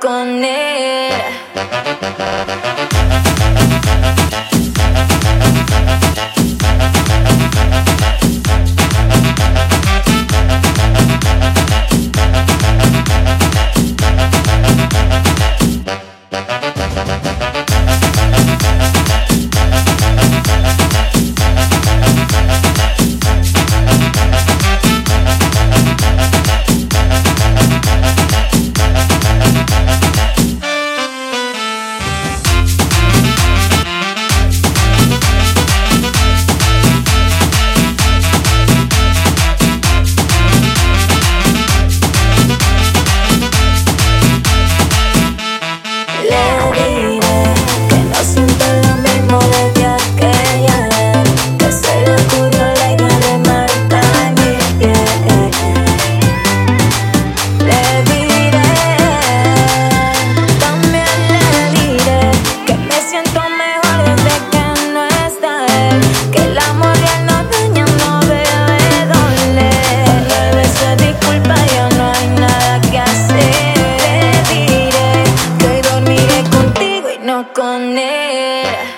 con él. it.